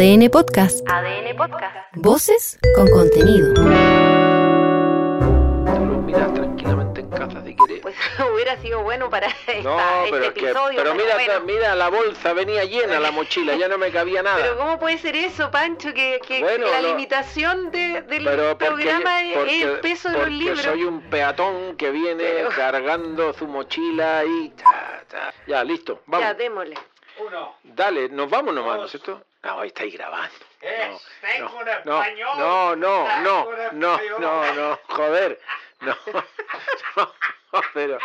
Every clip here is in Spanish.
ADN Podcast. ADN Podcast. Voces con contenido. Tú lo miras tranquilamente en casa si quieres. Pues hubiera sido bueno para esta- no, este pero es que, episodio. pero mira, bueno. mira la bolsa, venía llena la mochila, ya no me cabía nada. Pero ¿cómo puede ser eso, Pancho? Que, que Bueno, la lo- limitación de- del programa es- porque- es el peso de los porque libros. soy un peatón que viene Pero- cargando su mochila y... ta, ta. Ya, listo, vamos. Ya, démosle. Dale, nos vamos nomás, ¿no es cierto? No, ahí estáis grabando. Eh, no, no, no, no, no, no, no, no, joder. No, no, pero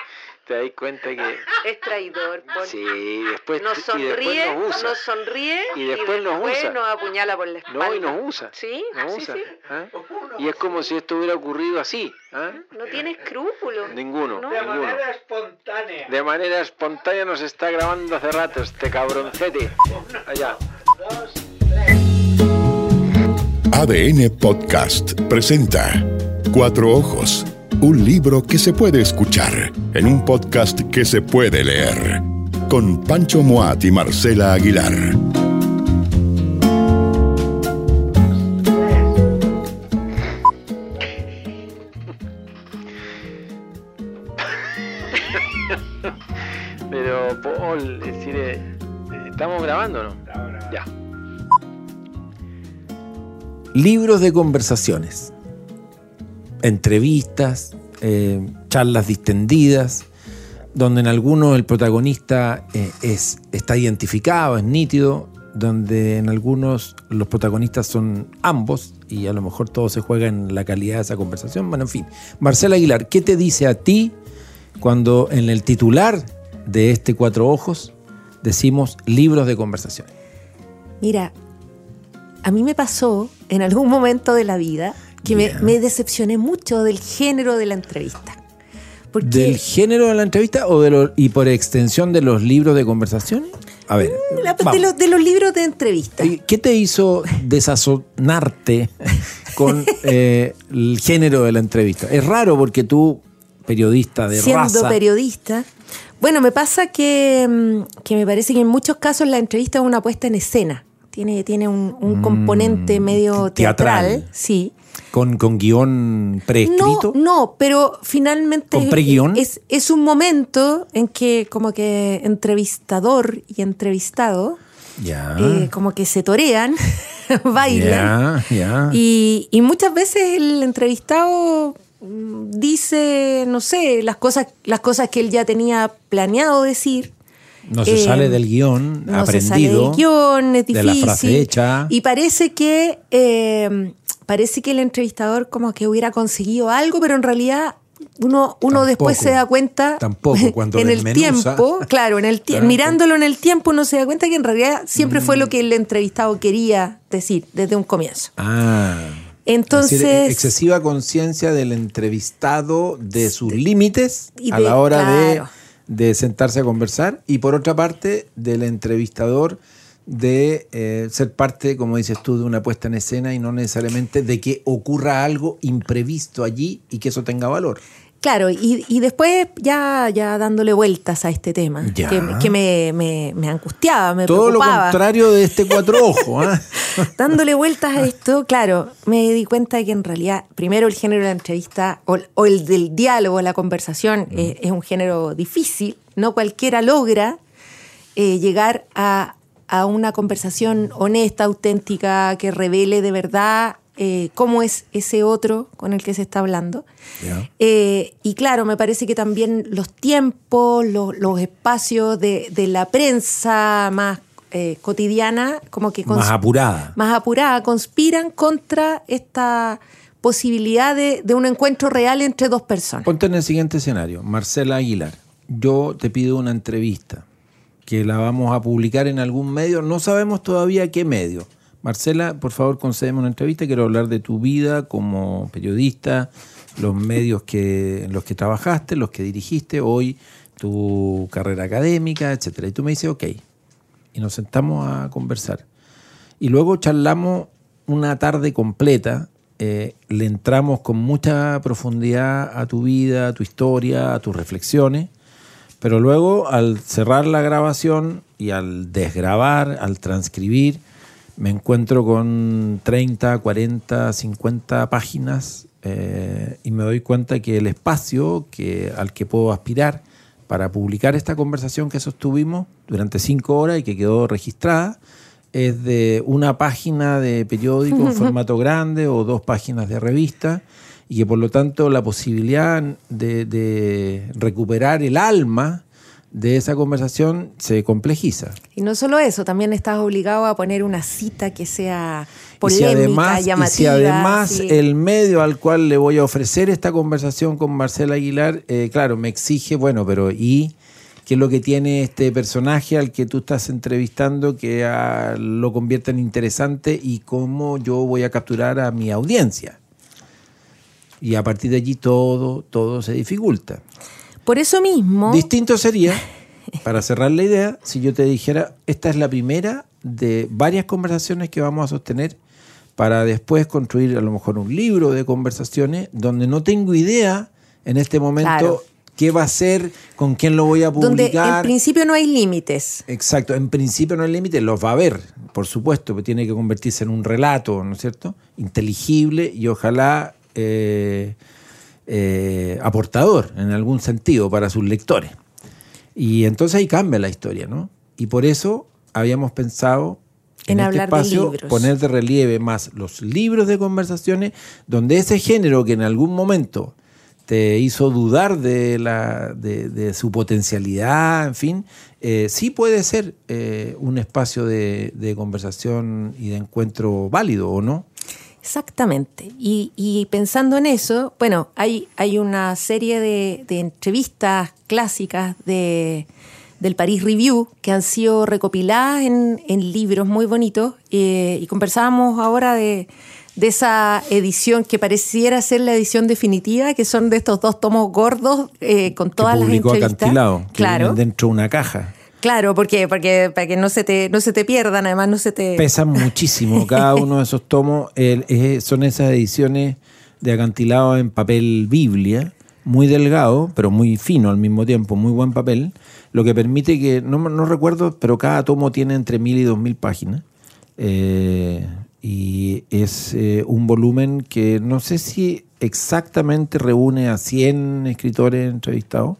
te das cuenta que... Es traidor. Sí, después, Nos y sonríe, después nos usa. nos sonríe Y después nos usa. nos apuñala por la espalda. No, y nos usa. Sí, Nos sí, usa. sí. ¿ah? Y es como si esto hubiera ocurrido así. ¿ah? No tiene escrúpulos. Ninguno. No. De ninguno. manera espontánea. De manera espontánea nos está grabando hace rato este cabroncete. Allá. ADN Podcast presenta Cuatro Ojos, un libro que se puede escuchar en un podcast que se puede leer, con Pancho Moat y Marcela Aguilar. Pero, Paul, es decir, eh, ¿estamos grabando o no? Ya. Libros de conversaciones, entrevistas, eh, charlas distendidas, donde en algunos el protagonista eh, es, está identificado, es nítido, donde en algunos los protagonistas son ambos y a lo mejor todo se juega en la calidad de esa conversación. Bueno, en fin. Marcela Aguilar, ¿qué te dice a ti cuando en el titular de este Cuatro Ojos decimos libros de conversaciones? Mira, a mí me pasó en algún momento de la vida que me, decepcioné mucho del género de la entrevista. Porque ¿Del género de la entrevista o de lo- y por extensión de los libros de conversaciones? A ver, la- de, los, de los libros de entrevista. ¿qué te hizo desazonarte con eh, el género de la entrevista? Es raro porque tú, periodista de siendo raza, periodista. Bueno, me pasa que, mm, que me parece que en muchos casos la entrevista es una puesta en escena. Tiene, tiene un, un componente medio Mm, teatral. teatral, sí. con, con guion No, preescrito. no, pero finalmente ¿Con preguión? es, es un momento en que como que entrevistador y entrevistado Ya, eh, como que se torean, bailan. Ah. ya, ya. Y, y muchas veces el entrevistado mm, dice, no sé, las cosas, las cosas que él ya tenía planeado decir. No se eh, sale del guion No se sale aprendido. del guion, es de difícil. la frase hecha. Y parece que, eh, parece que el entrevistador como que hubiera conseguido algo, pero en realidad uno, uno Tampoco. después se da cuenta Tampoco, cuando en el tiempo, claro, en el Claro. mirándolo en el tiempo uno se da cuenta que en realidad siempre fue Mm. lo que el entrevistado quería decir desde un comienzo. Ah. Entonces, decir, excesiva conciencia del entrevistado de sus límites y a de- la hora claro. de, de sentarse a conversar y por otra parte del entrevistador de eh, ser parte, como dices tú, de una puesta en escena y no necesariamente de que ocurra algo imprevisto allí y que eso tenga valor. Claro, y, y después ya, ya dándole vueltas a este tema, Ya. que, que me, me, me angustiaba, me Todo lo contrario de este cuatro ojos. ¿ah? Dándole vueltas a esto, claro, me di cuenta de que en realidad, primero el género de la entrevista o, o el del diálogo, la conversación, eh, es un género difícil. No cualquiera logra eh, llegar a, a una conversación honesta, auténtica, que revele de verdad eh, cómo es ese otro con el que se está hablando. Eh, y claro, me parece que también los tiempos, los, los espacios de, de la prensa más eh, cotidiana, como que Más apurada. más apurada, conspiran contra esta posibilidad de, de un encuentro real entre dos personas. Ponte en el siguiente escenario. Marcela Aguilar, yo te pido una entrevista que la vamos a publicar en algún medio. No sabemos todavía qué medio. Marcela, por favor, concédeme una entrevista. Quiero hablar de tu vida como periodista, los medios que, en los que trabajaste, los que dirigiste, hoy tu carrera académica, etcétera. Y tú me dices, ok. Y nos sentamos a conversar. Y luego charlamos una tarde completa, eh, le entramos con mucha profundidad a tu vida, a tu historia, a tus reflexiones, pero luego al cerrar la grabación y al desgrabar, al transcribir, me encuentro con 30, 40, 50 páginas eh, y me doy cuenta que el espacio que, al que puedo aspirar para publicar esta conversación que sostuvimos durante cinco horas y que quedó registrada es de una página de periódico en formato grande o dos páginas de revista y que por lo tanto la posibilidad de, de recuperar el alma de esa conversación se complejiza. Y no solo eso, también estás obligado a poner una cita que sea Y polémica, si además, y llamativa. si además sí. el medio al cual le voy a ofrecer esta conversación con Marcela Aguilar, eh, claro, me exige, bueno, pero ¿y qué es lo que tiene este personaje al que tú estás entrevistando que ah, lo convierte en interesante y cómo yo voy a capturar a mi audiencia? Y a partir de allí todo, todo se dificulta. Por eso mismo, Distinto sería, para cerrar la idea, si yo te dijera, esta es la primera de varias conversaciones que vamos a sostener para después construir a lo mejor un libro de conversaciones donde no tengo idea en este momento Claro. qué va a ser, con quién lo voy a donde en publicar. principio no hay límites. Exacto, en principio no hay límite, los va a haber, por supuesto, pero tiene que convertirse en un relato, ¿no es cierto? Inteligible y ojalá eh, eh, aportador en algún sentido para sus lectores. Y entonces ahí cambia la historia, ¿no? Y por eso habíamos pensado En en, este de espacio libros. poner de relieve más los libros de conversaciones, donde ese género que en algún momento te hizo dudar de, la, de, de su potencialidad, en fin, eh, sí puede ser eh, un espacio de, de conversación y de encuentro válido, ¿o no? Exactamente. Y, y pensando en eso, bueno, hay, hay una serie de, de entrevistas clásicas de, del Paris Review que han sido recopiladas en, en libros muy bonitos eh, y conversábamos ahora de, de esa edición que pareciera ser la edición definitiva, que son de estos dos tomos gordos eh, con todas que las entrevistas. Acantilado, que claro, dentro de una caja. Claro, porque, porque para que no se te, no se te pierdan, además no se te... Pesan muchísimo cada uno de esos tomos. el- es- son esas ediciones de acantilado en papel Biblia, muy delgado, pero muy fino al mismo tiempo, muy buen papel, lo que permite que, no, no recuerdo, pero cada tomo tiene entre mil y dos mil páginas. Eh, y es eh, un volumen que no sé si exactamente reúne a 100 escritores entrevistados,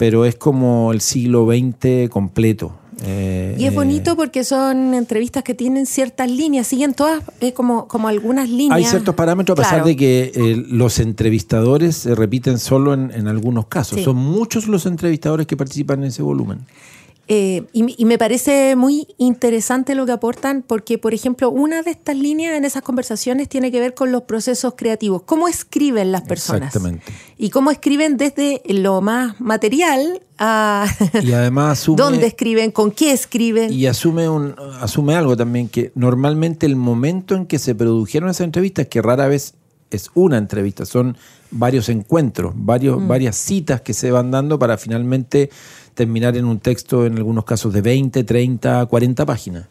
pero es como el siglo XX completo. Eh, Y es eh, bonito porque son entrevistas que tienen ciertas líneas, siguen todas eh, como, como algunas líneas. Hay ciertos parámetros, a pesar de que eh, los entrevistadores se repiten solo en, en algunos casos. Sí. Son muchos los entrevistadores que participan en ese volumen. Eh, y, y me parece muy interesante lo que aportan porque, por ejemplo, una de estas líneas en esas conversaciones tiene que ver con los procesos creativos. ¿Cómo escriben las personas? Exactamente. Y cómo escriben desde lo más material a Y además asume, dónde escriben, con qué escriben. y asume, un, asume algo también, que normalmente el momento en que se produjeron esas entrevistas, que rara vez es una entrevista, son varios encuentros, varios, varias citas que se van dando para finalmente terminar en un texto, en algunos casos de 20, 30, 40 páginas.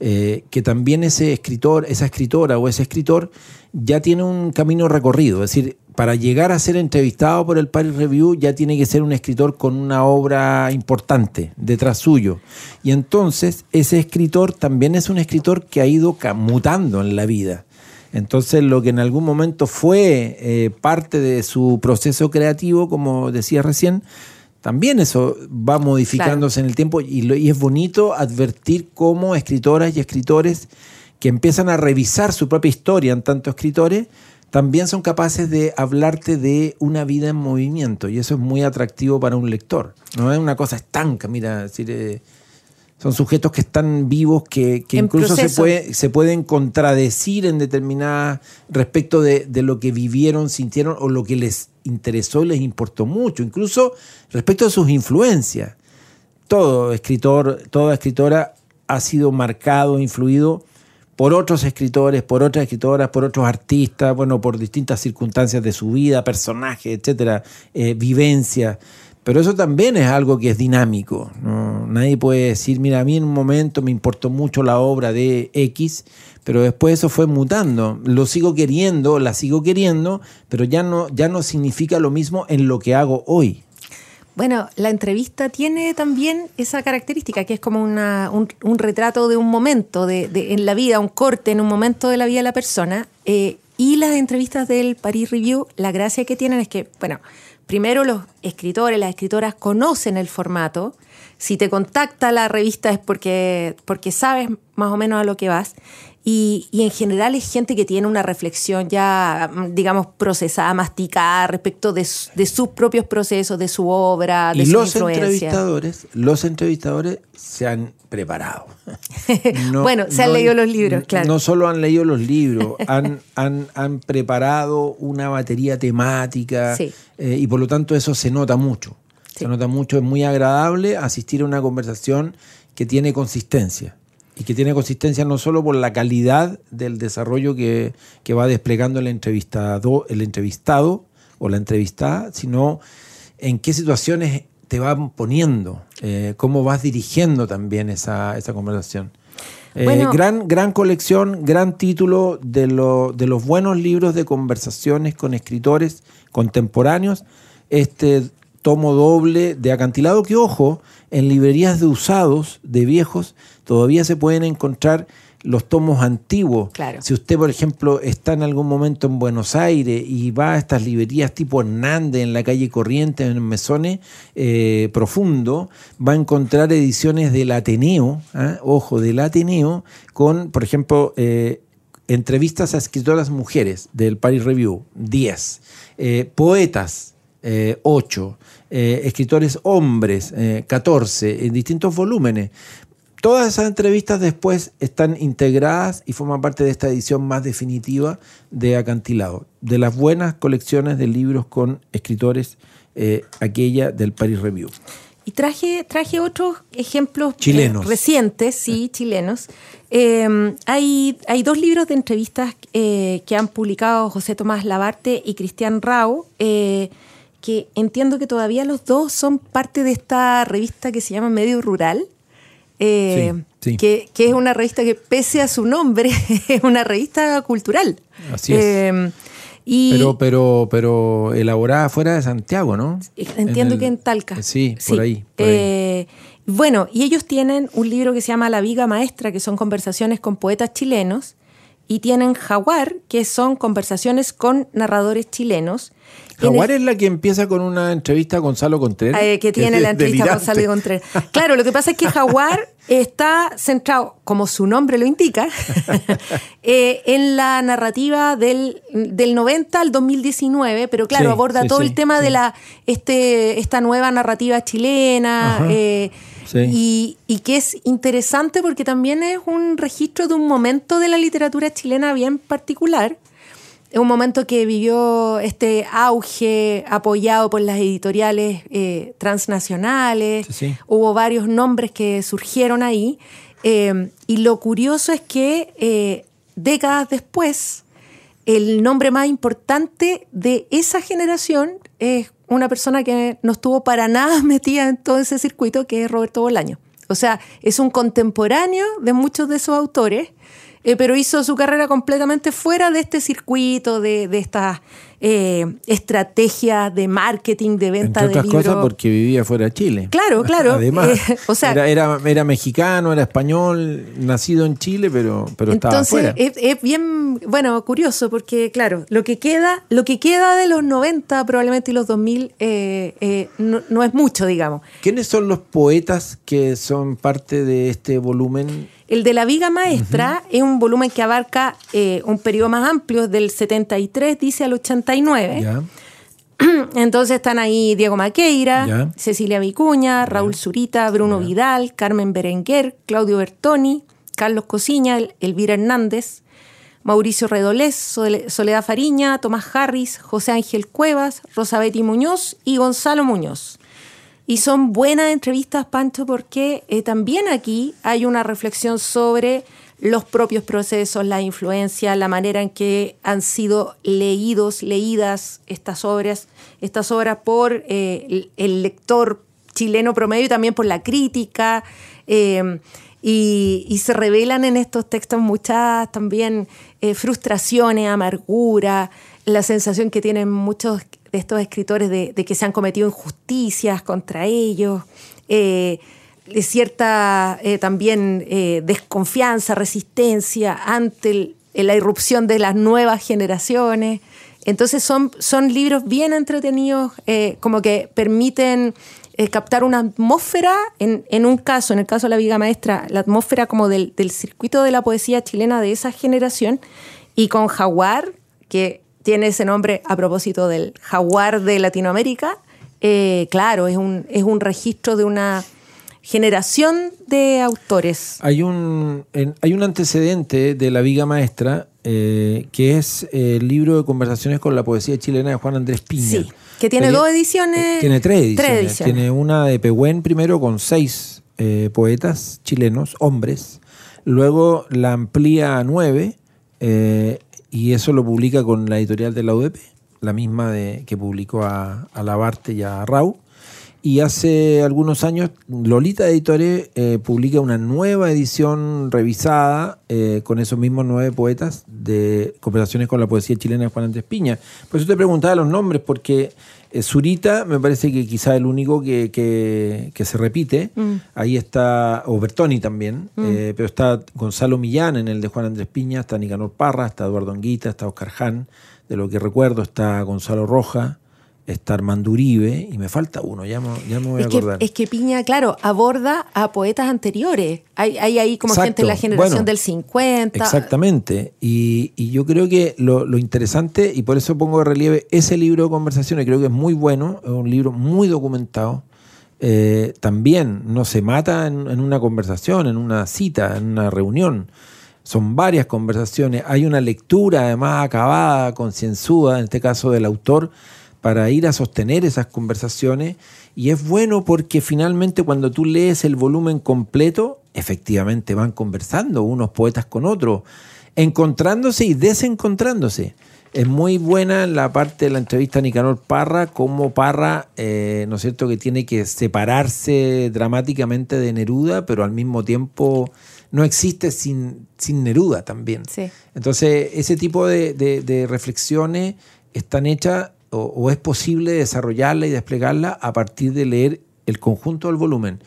Eh, que también ese escritor, esa escritora o ese escritor ya tiene un camino recorrido. Es decir, para llegar a ser entrevistado por el Paris Review ya tiene que ser un escritor con una obra importante detrás suyo. Y entonces ese escritor también es un escritor que ha ido mutando en la vida. Entonces lo que en algún momento fue eh, parte de su proceso creativo, como decía recién, también eso va modificándose en el tiempo y, lo- y es bonito advertir cómo escritoras y escritores que empiezan a revisar su propia historia en tanto escritores, también son capaces de hablarte de una vida en movimiento y eso es muy atractivo para un lector. No es una cosa estanca, mira, es decir, eh, son sujetos que están vivos, que, incluso se, puede, se pueden contradecir en determinadas respecto de, de lo que vivieron, sintieron o lo que les interesó, les importó mucho, incluso respecto de sus influencias. Todo escritor, toda escritora ha sido marcado, influido por otros escritores, por otras escritoras, por otros artistas, bueno, por distintas circunstancias de su vida, personajes, etcétera, eh, vivencias. Pero eso también es algo que es dinámico. ¿no? Nadie puede decir, mira, a mí en un momento me importó mucho la obra de X, pero después eso fue mutando. Lo sigo queriendo, la sigo queriendo, pero ya no, ya no significa lo mismo en lo que hago hoy. Bueno, la entrevista tiene también esa característica, que es como una- un, un retrato de un momento de, de- en la vida, un corte en un momento de la vida de la persona. Eh, y las entrevistas del Paris Review, la gracia que tienen es que, bueno, primero los escritores, las escritoras conocen el formato. Si te contacta la revista es porque, porque sabes más o menos a lo que vas. Y, y en general es gente que tiene una reflexión ya, mm, digamos, procesada, masticada respecto de, su- de sus propios procesos, de su obra, de Y su los influencia. entrevistadores, los entrevistadores se han preparado. Bueno, se han leído los libros, claro. No solo han leído los libros, han, han, han preparado una batería temática Sí. eh, y por lo tanto eso se nota mucho. Sí. Se nota mucho, es muy agradable asistir a una conversación que tiene consistencia. Y que tiene consistencia no solo por la calidad del desarrollo que, que va desplegando el entrevistado, el entrevistado o la entrevistada, sino en qué situaciones te van poniendo, eh, cómo vas dirigiendo también esa, esa conversación. Eh, Bueno. gran, gran colección, gran título de, lo- de los buenos libros de conversaciones con escritores contemporáneos. Este tomo doble de acantilado que, ojo, en librerías de usados, de viejos, todavía se pueden encontrar los tomos antiguos. Claro. Si usted, por ejemplo, está en algún momento en Buenos Aires y va a estas librerías tipo Hernández en la calle Corriente, en Mesones eh, Profundo, va a encontrar ediciones del Ateneo, ¿ah? ojo, del Ateneo, con, por ejemplo, eh, entrevistas a escritoras mujeres del Paris Review, 10, eh, poetas, eh, 8, eh, escritores hombres, eh, 14, en distintos volúmenes. Todas esas entrevistas después están integradas y forman parte de esta edición más definitiva de Acantilado, de las buenas colecciones de libros con escritores, eh, aquella del Paris Review. Y traje, traje otros ejemplos eh, Chilenos. recientes, sí, chilenos. Eh, hay, hay dos libros de entrevistas eh, que han publicado José Tomás Labarte y Cristian Rau, eh, que entiendo que todavía los dos son parte de esta revista que se llama Medio Rural. eh, Sí, sí. Que, que es una revista que, pese a su nombre, es una revista cultural. Así es. Eh, y Pero, pero, pero elaborada fuera de Santiago, ¿no? Entiendo el- que en Talca. Sí, por ahí. por ahí. Eh, bueno, y ellos tienen un libro que se llama La Viga Maestra, que son conversaciones con poetas chilenos, y tienen Jaguar, que son conversaciones con narradores chilenos. Jaguar es la que empieza con una entrevista a Gonzalo Contreras. eh, que tiene la entrevista con delirante. Gonzalo Contreras. Claro, lo que pasa es que Jaguar está centrado, como su nombre lo indica, eh, en la narrativa del, del 90 al 2019, pero claro, Sí, aborda sí, todo sí, el tema de la este esta nueva narrativa chilena. Eh, y, y que es interesante porque también es un registro de un momento de la literatura chilena bien particular. Es un momento que vivió este auge apoyado por las editoriales eh, transnacionales. Sí, sí. Hubo varios nombres que surgieron ahí. Eh, y lo curioso es que eh, décadas después, el nombre más importante de esa generación es una persona que no estuvo para nada metida en todo ese circuito, que es Roberto Bolaño. O sea, es un contemporáneo de muchos de esos autores, eh, pero hizo su carrera completamente fuera de este circuito, de, de estas eh, estrategias de marketing, de venta Entre de otras libros. cosas porque vivía fuera de Chile. Claro, claro. Además, Eh, o sea- era, era, era mexicano, era español, nacido en Chile, pero, pero estaba Entonces afuera. es, es bien, bueno, curioso porque, claro, lo que queda, lo que queda de los 90 probablemente y los 2000 eh, eh, no, no es mucho, digamos. ¿Quiénes son los poetas que son parte de este volumen? El de la Viga Maestra es un volumen que abarca eh, un periodo más amplio, del 73, dice, al 89. ¿Ya? Entonces están ahí Diego Maqueira. Cecilia Vicuña, Raúl Zurita, Bruno Vidal, Carmen Berenguer, Claudio Bertoni, Carlos Cosiña, El- Elvira Hernández, Mauricio Redolés, Sole- Soledad Fariña, Tomás Harris, José Ángel Cuevas, Rosabetti Muñoz y Gonzalo Muñoz. Y son buenas entrevistas, Pancho, porque eh, también aquí hay una reflexión sobre los propios procesos, la influencia, la manera en que han sido leídos, leídas estas obras, estas obras por eh, el, lector chileno promedio y también por la crítica. eh, y, se revelan en estos textos muchas también eh, frustraciones, amargura, la sensación que tienen muchos de estos escritores de, que se han cometido injusticias contra ellos, cierta eh, también eh, desconfianza, resistencia ante el- la irrupción de las nuevas generaciones. Entonces son, son libros bien entretenidos, eh, como que permiten eh, captar una atmósfera, en, en un caso, en el caso de la Viga Maestra, la atmósfera como del, del circuito de la poesía chilena de esa generación, y con Jaguar, que tiene ese nombre a propósito del jaguar de Latinoamérica, eh, claro, es un, es un registro de una generación de autores. Hay un, en- hay un antecedente de La Viga Maestra eh, que es eh, el libro de conversaciones con la poesía chilena de Juan Andrés Piña. Sí, que tiene dos ediciones. Tiene tres ediciones. Tres ediciones. Tiene una de Pehuen primero con seis eh, poetas chilenos, hombres. Luego la amplía a nueve eh, y eso lo publica con la editorial de la UDP, la misma de, que publicó a, a Labarte y a Rau. Y hace algunos años Lolita Editores eh, publica una nueva edición revisada eh, con esos mismos nueve poetas de conversaciones con la poesía chilena de Juan Andrés Piña. Por eso te preguntaba los nombres, porque eh, Zurita me parece que quizá el único que, que- que se repite. Ahí está, o Bertoni también, eh, pero está Gonzalo Millán en el de Juan Andrés Piña, está Nicanor Parra, está Eduardo Anguita, está Oscar Hahn, de lo que recuerdo está Gonzalo Roja, está Armando Uribe, y me falta uno, ya me, ya me voy a Es que, acordar. es que Piña, claro, aborda a poetas anteriores. Hay, hay ahí como Exacto. gente de la generación Bueno, del 50. Exactamente. Y, y yo creo que lo, lo interesante, y por eso pongo de relieve ese libro de conversaciones, creo que es muy bueno, es un libro muy documentado. Eh, también no se mata en, en una conversación, en una cita, en una reunión. Son varias conversaciones. Hay una lectura además acabada, concienzuda, en este caso del autor, para ir a sostener esas conversaciones. Y es bueno porque finalmente cuando tú lees el volumen completo, efectivamente van conversando unos poetas con otros, encontrándose y desencontrándose. Es muy buena la parte de la entrevista a Nicanor Parra, como Parra, eh, ¿no es cierto?, que tiene que separarse dramáticamente de Neruda, pero al mismo tiempo no existe sin, sin Neruda también. Sí. Entonces, ese tipo de, de- de reflexiones están hechas o, es posible desarrollarla y desplegarla a partir de leer el conjunto del volumen.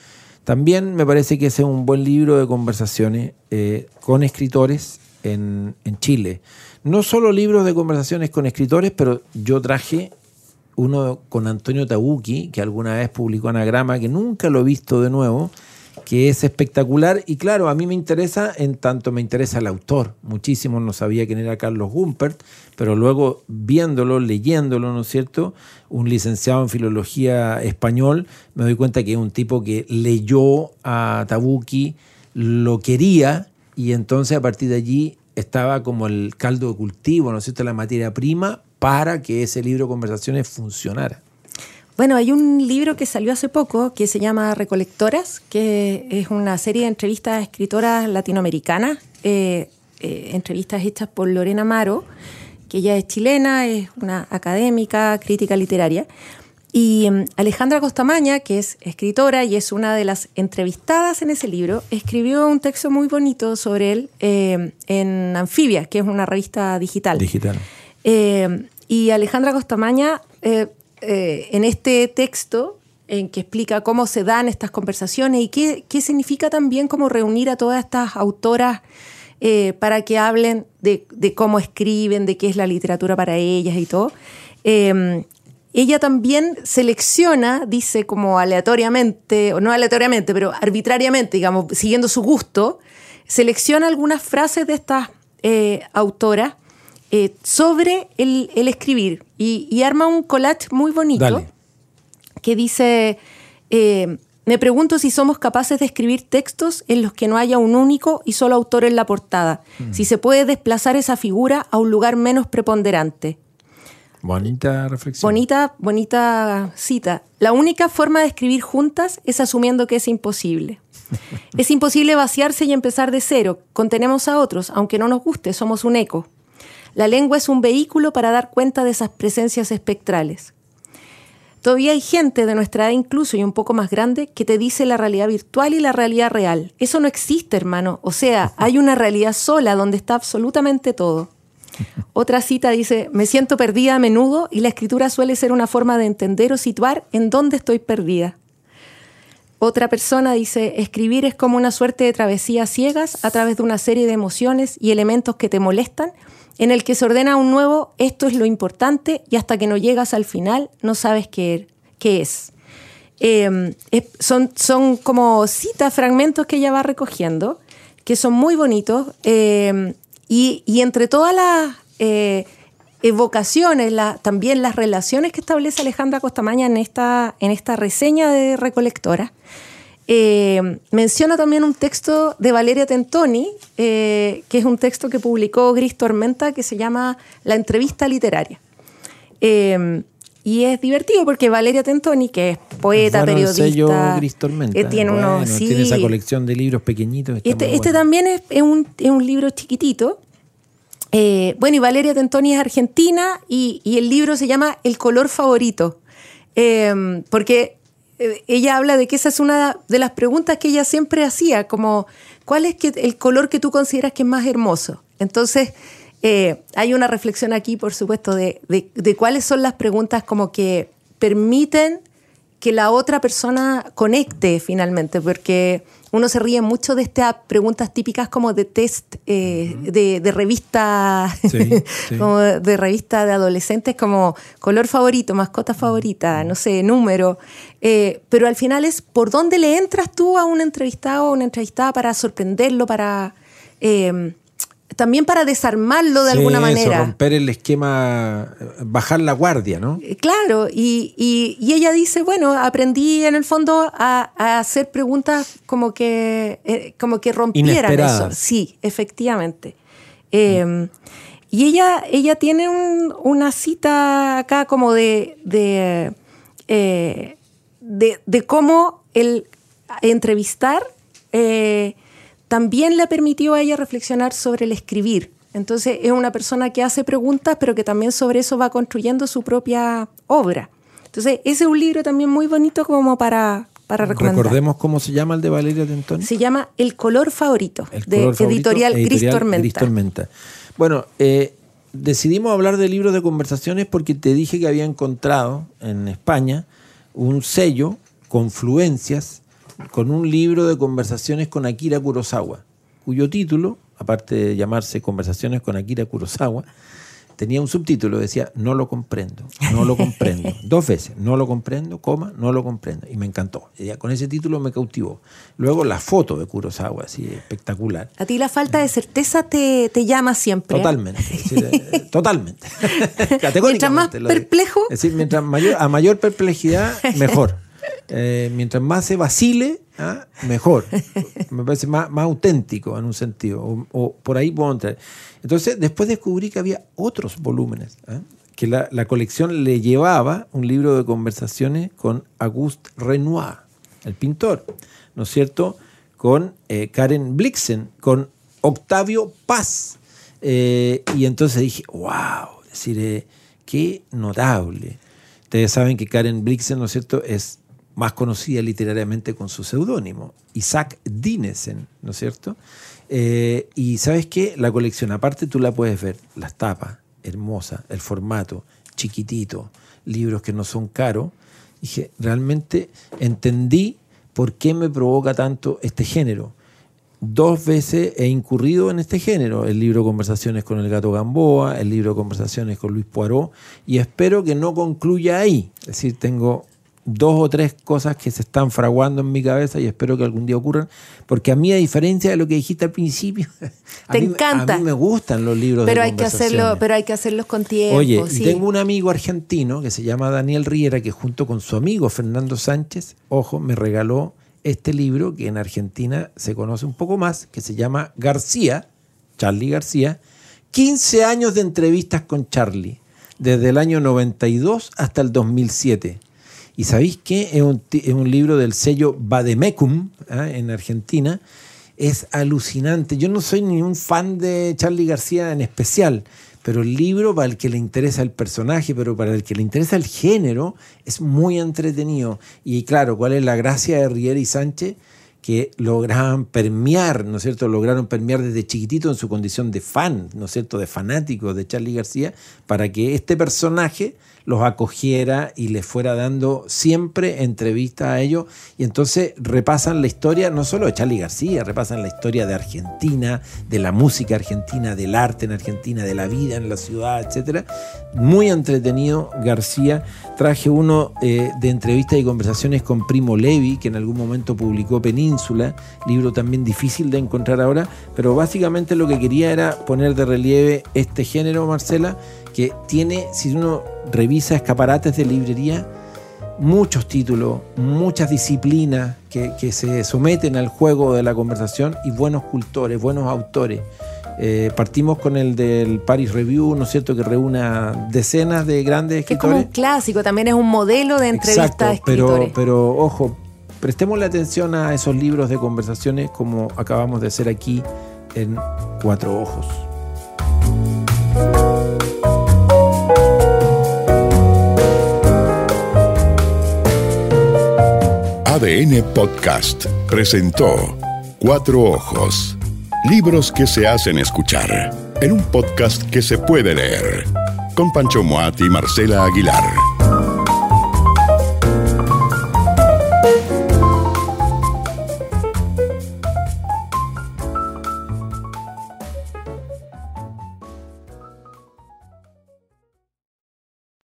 También me parece que ese es un buen libro de conversaciones eh, con escritores en, Chile. No solo libros de conversaciones con escritores, pero yo traje uno con Antonio Tabucchi, que alguna vez publicó Anagrama, que nunca lo he visto de nuevo, que es espectacular. Y claro, a mí me interesa, en tanto me interesa el autor. Muchísimo no sabía quién era Carlos Gumpert, pero luego viéndolo, leyéndolo, ¿no es cierto? Un licenciado en filología español, me doy cuenta que es un tipo que leyó a Tabucchi, lo quería, y entonces a partir de allí estaba como el caldo de cultivo, ¿no es cierto?, la materia prima para que ese libro conversaciones funcionara. Bueno, hay un libro que salió hace poco que se llama Recolectoras, que es una serie de entrevistas a escritoras latinoamericanas, eh, eh, entrevistas hechas por Lorena Amaro, que ella es chilena, es una académica, crítica literaria. Y mm, Alejandra Costamaña, que es escritora y es una de las entrevistadas en ese libro, escribió un texto muy bonito sobre él eh, en Anfibia, que es una revista digital. Digital. Eh, y Alejandra Costamaña, eh, eh, en este texto, en que explica cómo se dan estas conversaciones y qué, qué significa también como reunir a todas estas autoras eh, para que hablen de, cómo escriben, de qué es la literatura para ellas y todo. Eh, ella también selecciona, dice como aleatoriamente, o no aleatoriamente, pero arbitrariamente, digamos, siguiendo su gusto, selecciona algunas frases de estas eh, autoras eh, sobre el, el escribir y, y arma un collage muy bonito Dale. que dice, eh, me pregunto si somos capaces de escribir textos en los que no haya un único y solo autor en la portada, si se puede desplazar esa figura a un lugar menos preponderante. Bonita reflexión. Bonita, bonita cita. La única forma de escribir juntas es asumiendo que es imposible. es imposible vaciarse y empezar de cero. Contenemos a otros, aunque no nos guste, somos un eco. La lengua es un vehículo para dar cuenta de esas presencias espectrales. Todavía hay gente de nuestra edad incluso y un poco más grande que te dice la realidad virtual y la realidad real. Eso no existe, hermano. O sea, hay una realidad sola donde está absolutamente todo. Otra cita dice, me siento perdida a menudo y la escritura suele ser una forma de entender o situar en dónde estoy perdida. Otra persona dice, escribir es como una suerte de travesía ciegas a través de una serie de emociones y elementos que te molestan, en el que se ordena un nuevo, esto es lo importante, y hasta que no llegas al final no sabes qué, qué es. Es- son, son como citas, fragmentos que ella va recogiendo, que son muy bonitos, eh, y, y entre todas las eh, evocaciones, también las relaciones que establece Alejandra Costamaña en esta, en esta reseña de Recolectora, eh, menciona también un texto de Valeria Tentoni, eh, que es un texto que publicó Gris Tormenta, que se llama La entrevista literaria. Eh, y es divertido porque Valeria Tentoni, que es poeta, el sello periodista, Gris Tormenta. eh, tiene Bueno, unos, sí. tiene esa colección de libros pequeñitos. Este, este bueno. también es, es un, es un libro chiquitito. Eh, bueno, y Valeria Tentoni es argentina y, y el libro se llama El color favorito. Eh, porque ella habla de que esa es una de las preguntas que ella siempre hacía, como ¿cuál es que, el color que tú consideras que es más hermoso? Entonces, eh, hay una reflexión aquí, por supuesto, de, de- de cuáles son las preguntas como que permiten que la otra persona conecte finalmente, porque uno se ríe mucho de estas preguntas típicas como de test eh, de, de revista, Sí, sí. como de revista de adolescentes, como color favorito, mascota favorita, no sé, número. Eh, pero al final es por dónde le entras tú a un entrevistado o una entrevistada para sorprenderlo, para eh, también para desarmarlo de Sí, alguna eso, manera. romper el esquema, bajar la guardia, ¿no? Eh, Claro, y, y- y ella dice, bueno, aprendí en el fondo a, a hacer preguntas como que, eh, como que rompieran eso. Sí, efectivamente. Eh, y ella, ella tiene un- una cita acá como de, de, eh, de, de cómo el entrevistar eh, también le permitió a ella reflexionar sobre el escribir. Entonces es una persona que hace preguntas, pero que también sobre eso va construyendo su propia obra. Entonces ese es un libro también muy bonito como para, para recomendar. Recordemos cómo se llama el de Valeria Tentoni. Se llama El color favorito, El de color favorito, editorial. Gris Tormenta. Bueno, eh, decidimos hablar de libros de conversaciones porque te dije que había encontrado en España un sello, Confluencias, con un libro de conversaciones con Akira Kurosawa, cuyo título, aparte de llamarse Conversaciones con Akira Kurosawa, tenía un subtítulo, decía, no lo comprendo, no lo comprendo. Dos veces, no lo comprendo, coma, no lo comprendo. Y me encantó. Y con ese título me cautivó. Luego la foto de Kurosawa, así espectacular. A ti la falta de certeza te, te llama siempre. ¿eh? Totalmente, es decir, eh, totalmente. Categóricamente Mientras más perplejo. Es decir, mientras mayor, a mayor perplejidad, mejor. Eh, mientras más se vacile, ¿ah? mejor. Me parece más, más auténtico en un sentido. O, por ahí puedo entrar. Entonces, después descubrí que había otros volúmenes. ¿ah? Que la, la colección le llevaba un libro de conversaciones con Auguste Renoir, el pintor, ¿no es cierto? Con eh, Karen Blixen, con Octavio Paz. Eh, y entonces dije, wow, es decir, qué notable. Ustedes saben que Karen Blixen, ¿no es cierto?, más conocida literariamente con su seudónimo, Isaac Dinesen, ¿no es cierto? Eh, y sabes qué, la colección, aparte tú la puedes ver, las tapas, hermosa, el formato, chiquitito, libros que no son caros. Dije, realmente entendí por qué me provoca tanto este género dos veces he incurrido en este género, el libro Conversaciones con el gato Gamboa, el libro Conversaciones con Luis Poirot, y espero que no concluya ahí. Es decir, tengo dos o tres cosas que se están fraguando en mi cabeza y espero que algún día ocurran, porque a mí, a diferencia de lo que dijiste al principio, a Te mí me- encanta. A mí me gustan los libros Pero de hay que hacerlo, pero hay que hacerlos con tiempo. Oye, y tengo un amigo argentino que se llama Daniel Riera, que junto con su amigo Fernando Sánchez, ojo, me regaló este libro que en Argentina se conoce un poco más, que se llama García, Charlie García, 15 años de entrevistas con Charlie, desde el año 92 hasta el 2007. ¿Y sabéis qué? Es un, ti- es un libro del sello Bademecum ¿ah? en Argentina. Es alucinante. Yo no soy ni un fan de Charlie García en especial, pero el libro, para el que le interesa el personaje, pero para el que le interesa el género, es muy entretenido. Y claro, ¿cuál es la gracia de Riera y Sánchez? Que lograban permear, ¿no es cierto? Lograron permear desde chiquitito en su condición de fan, ¿no es cierto? De fanático de Charlie García, para que este personaje los acogiera y les fuera dando siempre entrevistas a ellos. Y entonces repasan la historia no solo de Charlie García, repasan la historia de Argentina, de la música argentina, del arte en Argentina, de la vida en la ciudad, etc. Muy entretenido García. Traje uno eh, de entrevistas y conversaciones con Primo Levi, que en algún momento publicó Península, libro también difícil de encontrar ahora, pero básicamente lo que quería era poner de relieve este género, Marcela, que tiene, si uno revisa escaparates de librería, muchos títulos, muchas disciplinas que, que se someten al juego de la conversación y buenos cultores, buenos autores. Eh, partimos con el del Paris Review, ¿no es cierto?, que reúne a decenas de grandes Que es como un escritores. clásico, también es un modelo de entrevista Exacto, a escritores. pero, pero ojo, prestémosle atención a esos libros de conversaciones como acabamos de hacer aquí en Cuatro Ojos. ADN Podcast presentó Cuatro Ojos. Libros que se hacen escuchar en un podcast que se puede leer. Con Pancho Moat y Marcela Aguilar.